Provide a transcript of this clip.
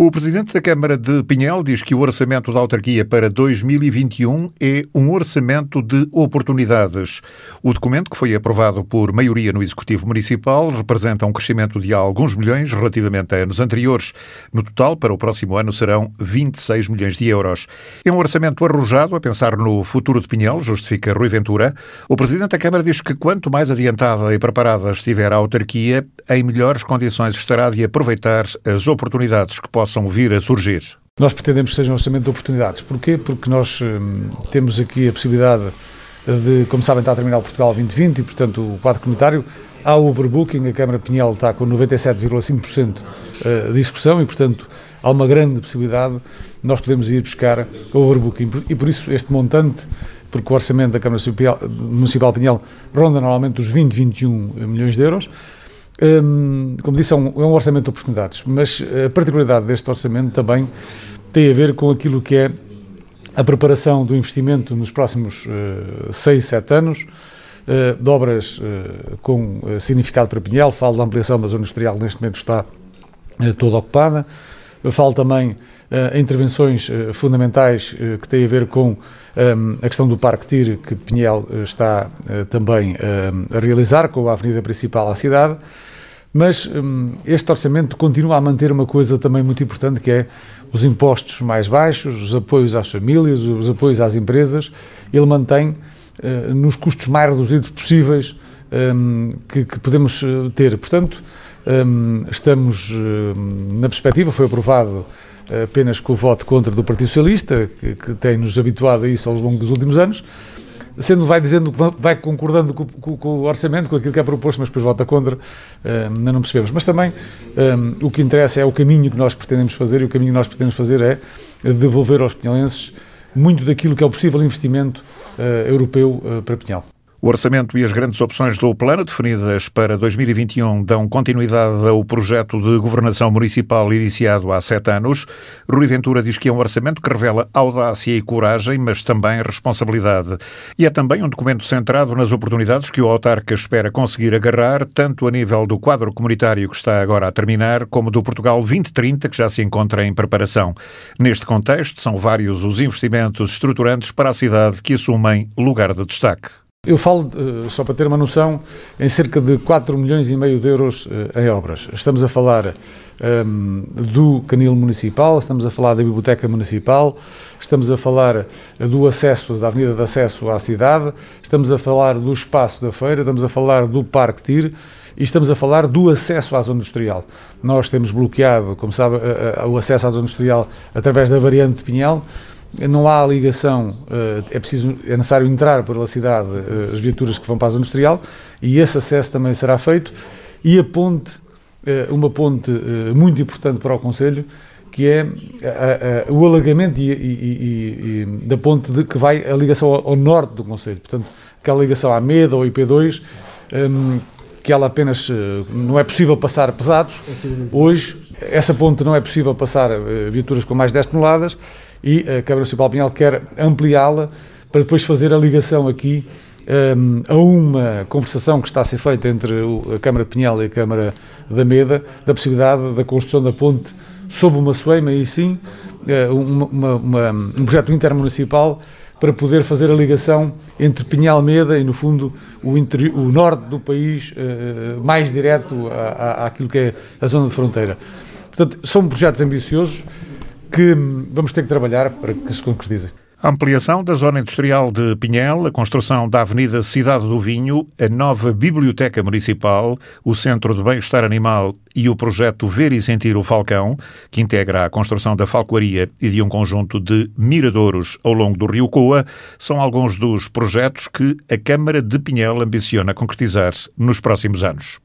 O presidente da Câmara de Pinhel diz que o orçamento da autarquia para 2021 é um orçamento de oportunidades. O documento, que foi aprovado por maioria no Executivo Municipal, representa um crescimento de alguns milhões relativamente a anos anteriores. No total, para o próximo ano, serão 26 milhões de euros. É um orçamento arrojado a pensar no futuro de Pinhel, justifica Rui Ventura. O presidente da Câmara diz que quanto mais adiantada e preparada estiver a autarquia, em melhores condições estará de aproveitar as oportunidades que possam possam vir a surgir? Nós pretendemos que seja um orçamento de oportunidades. Porquê? Porque nós hum, temos aqui a possibilidade de, como sabem, está a terminar o Portugal 2020 e, portanto, o quadro comunitário. Há overbooking, a Câmara Pinhal está com 97,5% eh, de execução e, portanto, há uma grande possibilidade nós podemos ir buscar overbooking. E por isso este montante, porque o orçamento da Câmara Municipal Pinhal ronda normalmente os 20, 21 milhões de euros, Hum, como disse, é um, é um, orçamento de oportunidades, mas a particularidade deste orçamento também tem a ver com aquilo que é a preparação do investimento nos próximos 6, uh, 7 anos, uh, de obras uh, com significado para Pinhel, falo da ampliação da zona industrial neste momento está toda ocupada, falo também em intervenções fundamentais que têm a ver com um, a questão do Parque TIR, que Pinhel está também a realizar, com a avenida principal à cidade, mas hum, este orçamento continua a manter uma coisa também muito importante que é os impostos mais baixos, os apoios às famílias, os apoios às empresas. Ele mantém nos custos mais reduzidos possíveis um, que, que, podemos eh, ter. Portanto, um, estamos um, na perspectiva, foi aprovado apenas com o voto contra do Partido Socialista, que, que tem-nos habituado a isso ao longo dos últimos anos, sendo vai dizendo que vai concordando com, com, com, o orçamento, com aquilo que é proposto, mas depois vota contra, uh, ainda não percebemos. Mas também um, o que interessa é o caminho que nós pretendemos fazer, e o caminho que nós pretendemos fazer é devolver aos pinhalenses muito daquilo que é o possível investimento uh, europeu uh, para Pinhal. O orçamento e as grandes opções do plano definidas para 2021 dão continuidade ao projeto de governação municipal iniciado há sete anos. Rui Ventura diz que é um orçamento que revela audácia e coragem, mas também responsabilidade. E é também um documento centrado nas oportunidades que o autarca espera conseguir agarrar, tanto a nível do quadro comunitário que está agora a terminar, como do Portugal 2030, que já se encontra em preparação. Neste contexto, são vários os investimentos estruturantes para a cidade que assumem lugar de destaque. Eu falo, eh, só para ter uma noção, em cerca de 4 milhões e meio de euros eh, em obras. Estamos a falar um, ehm, do canil municipal, estamos a falar da biblioteca municipal, estamos a falar do acesso, da avenida de acesso à cidade, estamos a falar do espaço da feira, estamos a falar do Parque TIR e estamos a falar do acesso à zona industrial. Nós temos bloqueado, como sabe, o acesso à zona industrial através da variante de Pinhal, não há ligação, eh, é preciso, é necessário entrar pela cidade eh, as viaturas que vão para a zona industrial e esse acesso também será feito e a ponte, eh, uma ponte muito importante para o Conselho, que é a, a, o alargamento e, e, e, da ponte de, que vai a ligação ao, ao, norte do Conselho, portanto, aquela ligação à MEDA ou IP2, um, que ela apenas não é possível passar pesados, hoje essa ponte não é possível passar viaturas com mais de 10 toneladas, e a Câmara Municipal de Pinhal quer ampliá-la para depois fazer a ligação aqui um, a uma conversação que está a ser feita entre a Câmara de Pinhal e a Câmara da Meda, da possibilidade da construção da ponte sob uma soeima, e sim, eh, uma, uma, uma, um projeto intermunicipal para poder fazer a ligação entre Pinhal Meda e, no fundo, o, o norte do país, uh, mais direto à, àquilo que é a zona de fronteira. Portanto, são projetos ambiciosos, que vamos ter que trabalhar para que se concretizem. A ampliação da zona industrial de Pinhel, a construção da Avenida Cidade do Vinho, a nova Biblioteca Municipal, o Centro de Bem-Estar Animal e o projeto Ver e Sentir o Falcão, que integra a construção da falcoaria e de um conjunto de miradouros ao longo do Rio Coa, são alguns dos projetos que a Câmara de Pinhel ambiciona concretizar nos próximos anos.